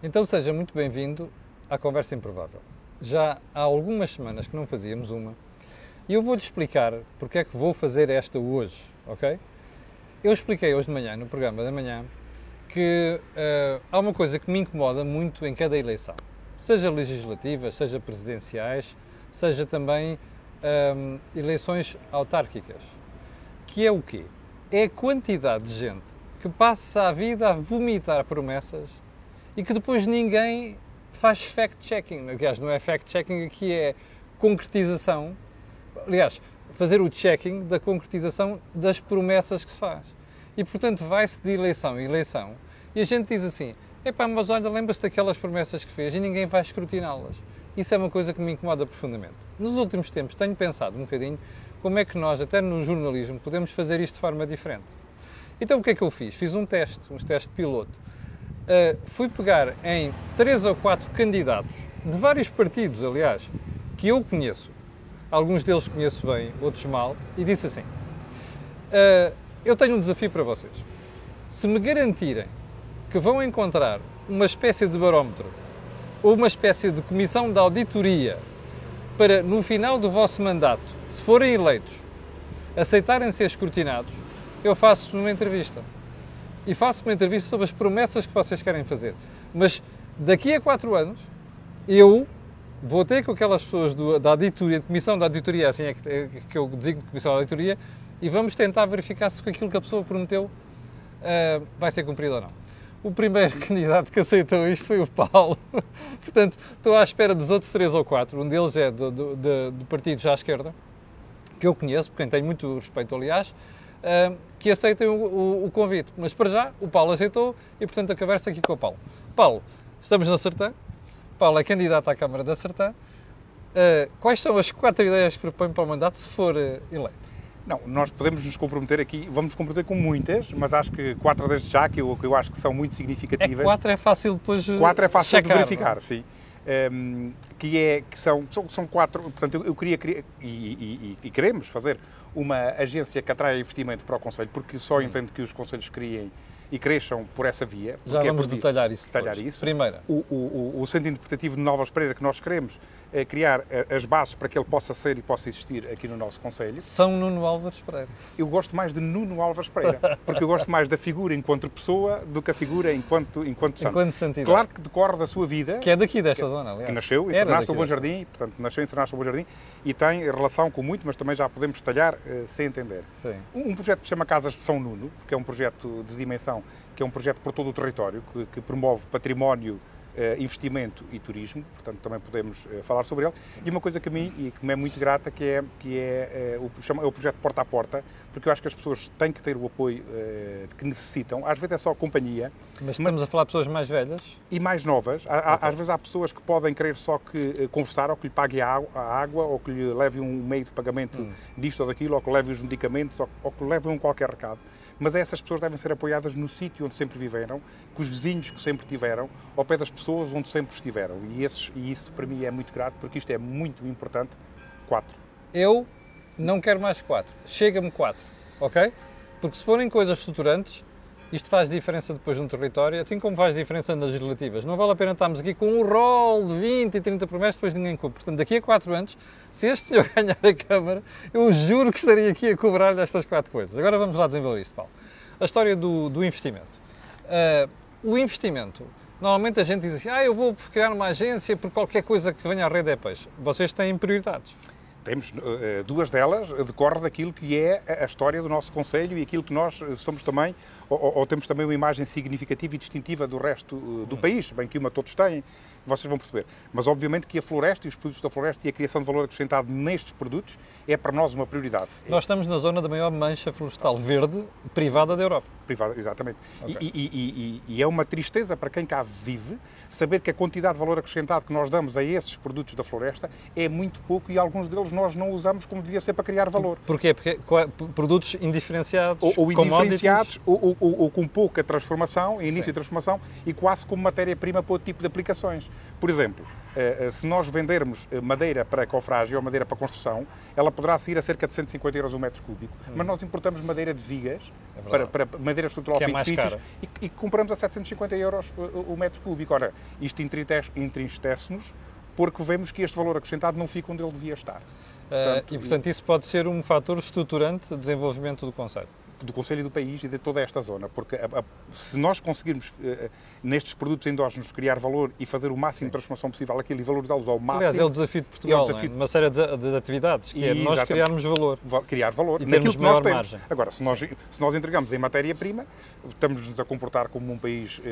Então seja muito bem-vindo à Conversa Improvável. Já há algumas semanas que não fazíamos uma e eu vou-lhe explicar porque é que vou fazer esta hoje, ok? Eu expliquei hoje de manhã, no programa da manhã, que uh, há uma coisa que me incomoda muito em cada eleição, seja legislativas, seja presidenciais, seja também um, eleições autárquicas, que é o quê? É a quantidade de gente que passa a vida a vomitar promessas e que depois ninguém faz fact-checking. Aliás, não é fact-checking, aqui é concretização. Aliás, fazer o checking da concretização das promessas que se faz. E, portanto, vai-se de eleição em eleição e a gente diz assim: epá, mas olha, lembra-se daquelas promessas que fez e ninguém vai escrutiná-las. Isso é uma coisa que me incomoda profundamente. Nos últimos tempos tenho pensado um bocadinho como é que nós, até no jornalismo, podemos fazer isto de forma diferente. Então o que é que eu fiz? Fiz um teste, um teste piloto uh, fui pegar em três ou quatro candidatos de vários partidos, aliás, que eu conheço, alguns deles conheço bem, outros mal, e disse assim: uh, Eu tenho um desafio para vocês. Se me garantirem que vão encontrar uma espécie de barómetro ou uma espécie de comissão de auditoria para, no final do vosso mandato, se forem eleitos, aceitarem ser escrutinados, eu faço uma entrevista e faço uma entrevista sobre as promessas que vocês querem fazer. Mas daqui a quatro anos, eu vou ter com aquelas pessoas do, da auditoria, comissão da auditoria, assim é que, é que eu designo de comissão da auditoria, e vamos tentar verificar se aquilo que a pessoa prometeu uh, vai ser cumprido ou não. O primeiro candidato que aceitou isto foi o Paulo. Portanto, estou à espera dos outros três ou quatro. Um deles é do, do, do partido já à esquerda, que eu conheço, porque tenho muito respeito, aliás, uh, que aceitem o, o, o, convite. Mas para já, o Paulo aceitou e, portanto, a conversa aqui com o Paulo. Paulo, estamos na Sertã. Paulo é candidato à Câmara da Sertã. Uh, quais são as quatro ideias que propõe para o mandato se for uh, eleito? Não, nós podemos nos comprometer aqui, vamos nos comprometer com muitas, mas acho que quatro desde já, que eu, que eu acho que são muito significativas. É quatro é fácil depois Quatro é fácil checar, de verificar, não? sim um, que, é, que são, são, são quatro. Portanto, eu, eu queria, e, e, e, queremos fazer uma agência que atraia investimento para o Conselho, porque só entendo que os Conselhos criem e cresçam por essa via. Já vamos é detalhar isso. Detalhar isso. Primeira. O, o, o, centro interpretativo de Nova Pereira que nós queremos é criar eh, as bases para que ele possa ser e possa existir aqui no nosso Conselho. São Nuno Álvares Pereira. Eu gosto mais de Nuno Álvares Pereira, porque eu gosto mais da figura enquanto pessoa do que a figura enquanto, enquanto santo. Enquanto santidade. Claro que decorre da sua vida. Que é daqui desta que, zona, aliás. Que nasceu em Sernasco Bom Jardim, portanto, nasceu em Sernasco Bom Jardim e tem relação com muito, mas também já podemos detalhar uh, sem entender. Sim. Um, um projeto que se chama Casas de São Nuno, que é um projeto de dimensão, que é um projeto por todo o território, que, que promove património Uh, investimento e turismo, portanto também podemos uh, falar sobre ele. E uma coisa que a mim e que me é muito grata que é que é, uh, o, chama, é o projeto Porta a Porta, porque eu acho que as pessoas têm que ter o apoio que necessitam. Às vezes é só companhia. Mas estamos mas, a falar de pessoas mais velhas e mais novas. Há, okay. Às vezes há pessoas que podem querer só que conversar, ou que lhe pague a água, ou que lhe leve um meio de pagamento hum. disto ou daquilo, ou que leve os medicamentos, ou, ou que leve um qualquer recado mas essas pessoas devem ser apoiadas no sítio onde sempre viveram, com os vizinhos que sempre tiveram, ao pé das pessoas onde sempre estiveram. E, esses, e isso para mim é muito grato, porque isto é muito importante. Quatro. Eu não quero mais quatro. Chega-me quatro, ok? Porque se forem coisas estruturantes, isto faz diferença depois no território, assim como faz diferença nas legislativas. Não vale a pena estarmos aqui com um rol de 20 e 30 promessas, depois ninguém cumpre. Portanto, daqui a 4 anos, se este senhor ganhar a Câmara, eu juro que estaria aqui a cobrar estas quatro coisas. Agora vamos lá desenvolver isto, Paulo. A história do, do investimento. Uh, o investimento, normalmente a gente diz assim, ah, eu vou criar uma agência por qualquer coisa que venha à rede é peixe. Vocês têm prioridades temos uh, duas delas decorre daquilo que é a história do nosso Conselho e aquilo que nós somos também, ou, ou temos também uma imagem significativa e distintiva do resto do país, bem que uma todos têm, vocês vão perceber. Mas obviamente que a floresta e os produtos da floresta e a criação de valor acrescentado nestes produtos é para nós uma prioridade. Nós estamos na zona da maior mancha florestal verde privada da Europa. Privada, exatamente. Okay. E, e, e, e, é uma tristeza para quem cá vive saber que a quantidade de valor acrescentado que nós damos a esses produtos da floresta é muito pouco e alguns deles nós não usamos como devia ser para criar valor. Porquê? Porque produtos indiferenciados, ou, ou indiferenciados, ou, ou, ou, com pouca transformação, início Sim. de transformação, e quase como matéria-prima para outro tipo de aplicações. Por exemplo, eh, eh, se nós vendermos eh, madeira para cofragem ou madeira para construção, ela poderá sair a cerca de 150 euros o metro cúbico. Hum. Mas nós importamos madeira de vigas, é para, para, madeira estrutural que é para edifícios, e, e, compramos a 750 euros o, o metro cúbico. Ora, isto entristece-nos porque vemos que este valor acrescentado não fica onde ele devia estar. Portanto, uh, e, portanto, isso pode ser um fator estruturante de desenvolvimento do Conselho do Conselho e do país e de toda esta zona, porque a, a, se nós conseguirmos, uh, nestes produtos endógenos, criar valor e fazer o máximo Sim. de transformação possível aquilo e valorizá-los ao máximo... Aliás, é o desafio de Portugal, é desafio... É? uma série de, de, atividades, que e, é nós criarmos valor. Criar valor e naquilo que nós temos. Margem. Agora, se nós, se nós entregamos em matéria-prima, estamos-nos a comportar como um país uh,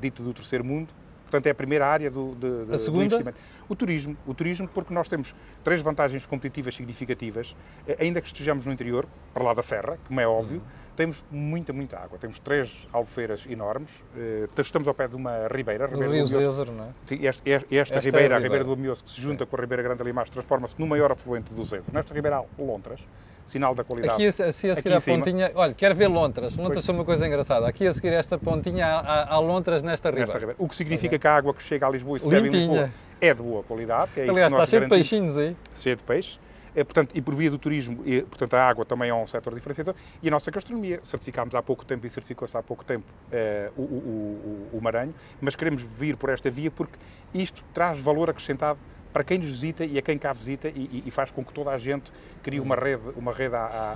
dito do terceiro mundo, Portanto, é a primeira área do, de, a segunda? do investimento. O turismo. O turismo, porque nós temos três vantagens competitivas significativas, eh, ainda que estejamos no interior, para lá da serra, como é óbvio, uhum temos muita, muita água. Temos três albufeiras enormes. Uh, estamos ao pé de uma ribeira. A ribeira Rio Zézer, não é? Esta, esta, esta ribeira, é a, ribeira do Amioso, que se junta Sim. com a Ribeira Grande Alimaz, transforma-se no maior afluente do Zézer. Nesta ribeira há lontras, sinal da qualidade. Aqui, assim, a seguir a pontinha, olha, quero ver lontras. Lontras são uma coisa engraçada. Aqui a seguir esta pontinha há, há lontras nesta ribeira. nesta ribeira. O que significa que a água que chega a Lisboa e se bebe em Lisboa é de boa qualidade. É Aliás, está cheio de peixinhos aí. Cheio de peixes. É, portanto, e por via do turismo, e, portanto, a água também é um setor diferenciador, e a nossa gastronomia. Certificámos há pouco tempo e certificou-se há pouco tempo eh, o, o, o, o Maranho, mas queremos vir por esta via porque isto traz valor acrescentado para quem nos visita e a quem cá visita e, e, faz com que toda a gente crie uma rede, uma rede a, a,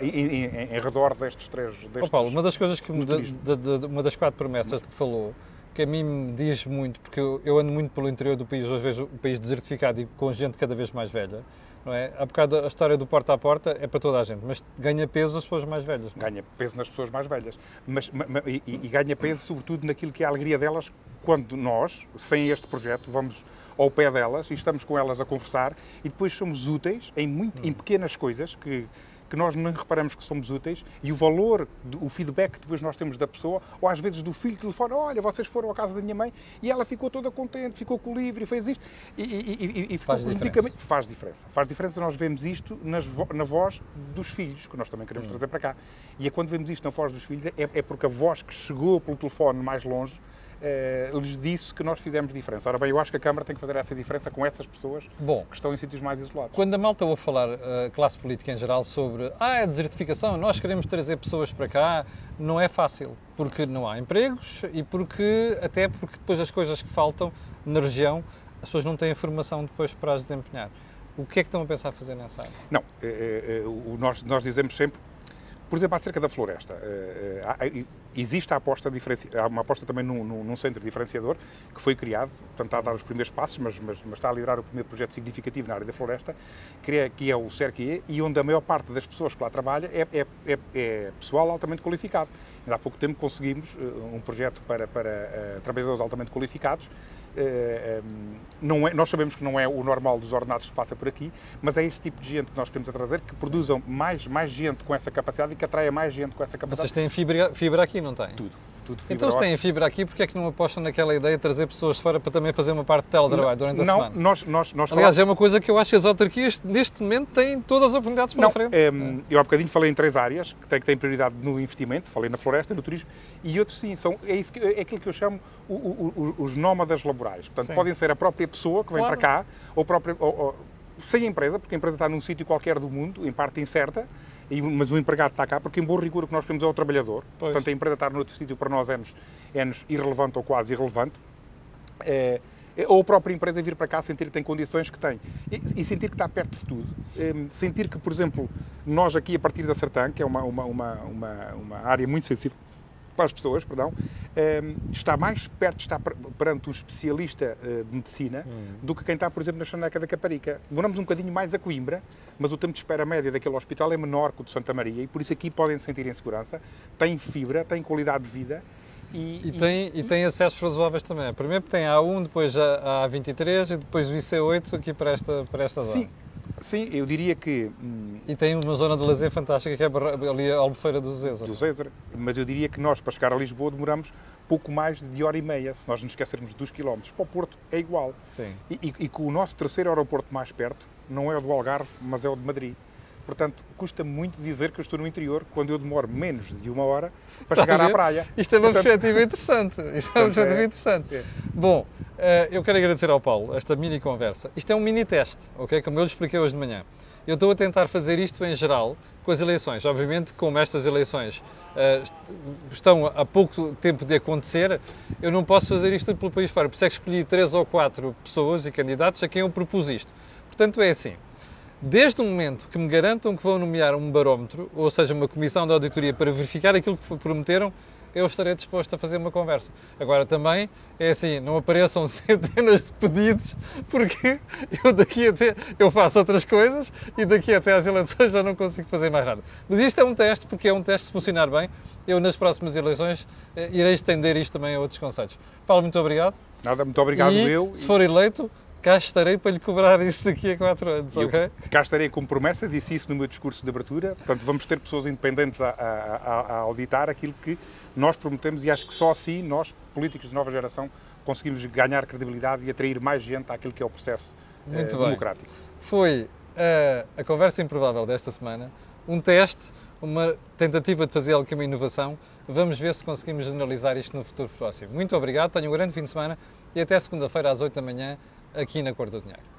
a, em, em, em, redor destes três. Destes, oh Paulo, uma das coisas que, de, de, de, uma das quatro promessas que falou, que a mim me diz muito, porque eu, eu ando muito pelo interior do país, às vezes o país desertificado e com gente cada vez mais velha, não é? Há bocado a história do porta a porta é para toda a gente, mas ganha peso as pessoas mais velhas. Ganha peso nas pessoas mais velhas. Mas, e, e, ganha peso, sobretudo, naquilo que é a alegria delas quando nós, sem este projeto, vamos ao pé delas e estamos com elas a conversar e depois somos úteis em, muito, em hum. pequenas coisas que que nós não reparamos que somos úteis e o valor, o feedback que depois nós temos da pessoa, ou às vezes do filho que telefona, olha, vocês foram à casa da minha mãe e ela ficou toda contente, ficou com o livro e fez isto e, e, e, faz, diferença. faz diferença. Faz diferença nós vemos isto nas, na voz dos filhos, que nós também queremos hum. trazer para cá. E é quando vemos isto na voz dos filhos, é, é porque a voz que chegou pelo telefone mais longe eh, lhes disse que nós fizemos diferença. Ora bem, eu acho que a Câmara tem que fazer essa diferença com essas pessoas Bom, que estão em sítios mais isolados. Quando a malta ouve falar, a uh, classe política em geral, sobre ah, a desertificação, nós queremos trazer pessoas para cá, não é fácil, porque não há empregos e porque, até porque depois as coisas que faltam na região, as pessoas não têm formação depois para as desempenhar. O que é que estão a pensar fazer nessa área? Não, é, é, nós, nós dizemos sempre por exemplo, acerca da floresta, eh, eh, existe a aposta, há uma aposta também num, num, centro diferenciador que foi criado, portanto está a dar os primeiros passos, mas, mas, mas, está a liderar o primeiro projeto significativo na área da floresta, que é, que é o CERQE, e onde a maior parte das pessoas que lá trabalham é, é, é, é pessoal altamente qualificado. Ainda há pouco tempo conseguimos eh, um projeto para, para uh, trabalhadores altamente qualificados, não é, nós sabemos que não é o normal dos ordenados que passa por aqui, mas é esse tipo de gente que nós queremos trazer, que produzam mais, mais gente com essa capacidade e que atraia mais gente com essa capacidade. Vocês têm fibra, fibra aqui, não têm? Tudo. Tudo então, se têm fibra aqui, porque é que não apostam naquela ideia de trazer pessoas de fora para também fazer uma parte de teletrabalho durante a não, semana? Nós, nós, nós Aliás, falamos... é uma coisa que eu acho que as autarquias, neste momento, têm todas as oportunidades para não, frente. É, eu há bocadinho falei em três áreas que têm, que têm prioridade no investimento, falei na floresta, no turismo, e outros sim, são, é, isso que, é aquilo que eu chamo o, o, o, os nómadas laborais. Portanto, sim. podem ser a própria pessoa que vem claro. para cá, ou, própria, ou, ou sem a empresa, porque a empresa está num sítio qualquer do mundo, em parte incerta, mas o empregado está cá, porque em bom rigor o que nós queremos é o trabalhador. Pois. Portanto, a empresa estar noutro sítio para nós é-nos é irrelevante ou quase irrelevante. É, ou a própria empresa vir para cá sentir que tem condições que tem e, e sentir que está perto de tudo. É, sentir que, por exemplo, nós aqui a partir da Sertã, que é uma, uma, uma, uma, uma área muito sensível, para as pessoas, perdão, ehm, está mais perto de estar perante um especialista eh, de medicina hum. do que quem está, por exemplo, na Chaneca da Caparica. Demoramos um bocadinho mais a Coimbra, mas o tempo de espera média daquele hospital é menor que o de Santa Maria e por isso aqui podem sentir em segurança, têm fibra, têm qualidade de vida e, e, tem, e, e tem acessos razoáveis também. Primeiro tem a A1, depois a A23 e depois o IC8 aqui para esta, para esta zona. Sim, Sim, eu diria que. Hum, e tem uma zona de lazer fantástica que é ali a Albufeira do Zézer. Do Zézer. Mas eu diria que nós, para chegar a Lisboa, demoramos pouco mais de hora e meia, se nós nos esquecermos dos quilómetros. Para o Porto é igual. Sim. E, e, e que o nosso terceiro aeroporto mais perto não é o do Algarve, mas é o de Madrid. Portanto, custa muito dizer que eu estou no interior quando eu demoro menos de uma hora para chegar à praia. Isto é uma Portanto, perspectiva interessante. Isto é uma perspectiva é- interessante. é. Bom, eh, eu quero agradecer ao Paulo esta mini conversa. Isto é um mini teste, ok? Como eu lhe expliquei hoje de manhã. Eu estou a tentar fazer isto em geral com as eleições. Obviamente, como estas eleições eh, est- estão há pouco tempo de acontecer, eu não posso fazer isto pelo país fora. Por isso é que escolhi três ou quatro pessoas e candidatos a quem eu propus isto. Portanto, é assim. Desde o momento que me garantam que vão nomear um barómetro, ou seja, uma comissão de auditoria para verificar aquilo que prometeram, eu estarei disposto a fazer uma conversa. Agora também é assim, não apareçam centenas de pedidos, porque eu daqui até eu faço outras coisas e daqui até às eleições já não consigo fazer mais nada. Mas isto é um teste, porque é um teste se funcionar bem, eu nas próximas eleições eh, irei estender isto também a outros conselhos. Paulo, muito obrigado. Nada, muito obrigado e, eu. se for eleito, cá estarei para lhe cobrar isso daqui a quatro anos, Eu ok? cá estarei como promessa, disse isso no meu discurso de abertura. Portanto, vamos ter pessoas independentes a, a- a- auditar aquilo que nós prometemos e acho que só assim nós, políticos de nova geração, conseguimos ganhar credibilidade e atrair mais gente àquilo que é o processo eh, Muito bem. democrático. Foi a, a conversa improvável desta semana, um teste, uma tentativa de fazer algo que é uma inovação. Vamos ver se conseguimos generalizar isto no futuro próximo. Muito obrigado, tenham um grande fim de semana e até segunda-feira às 8 da manhã aqui na Cor do Dinheiro.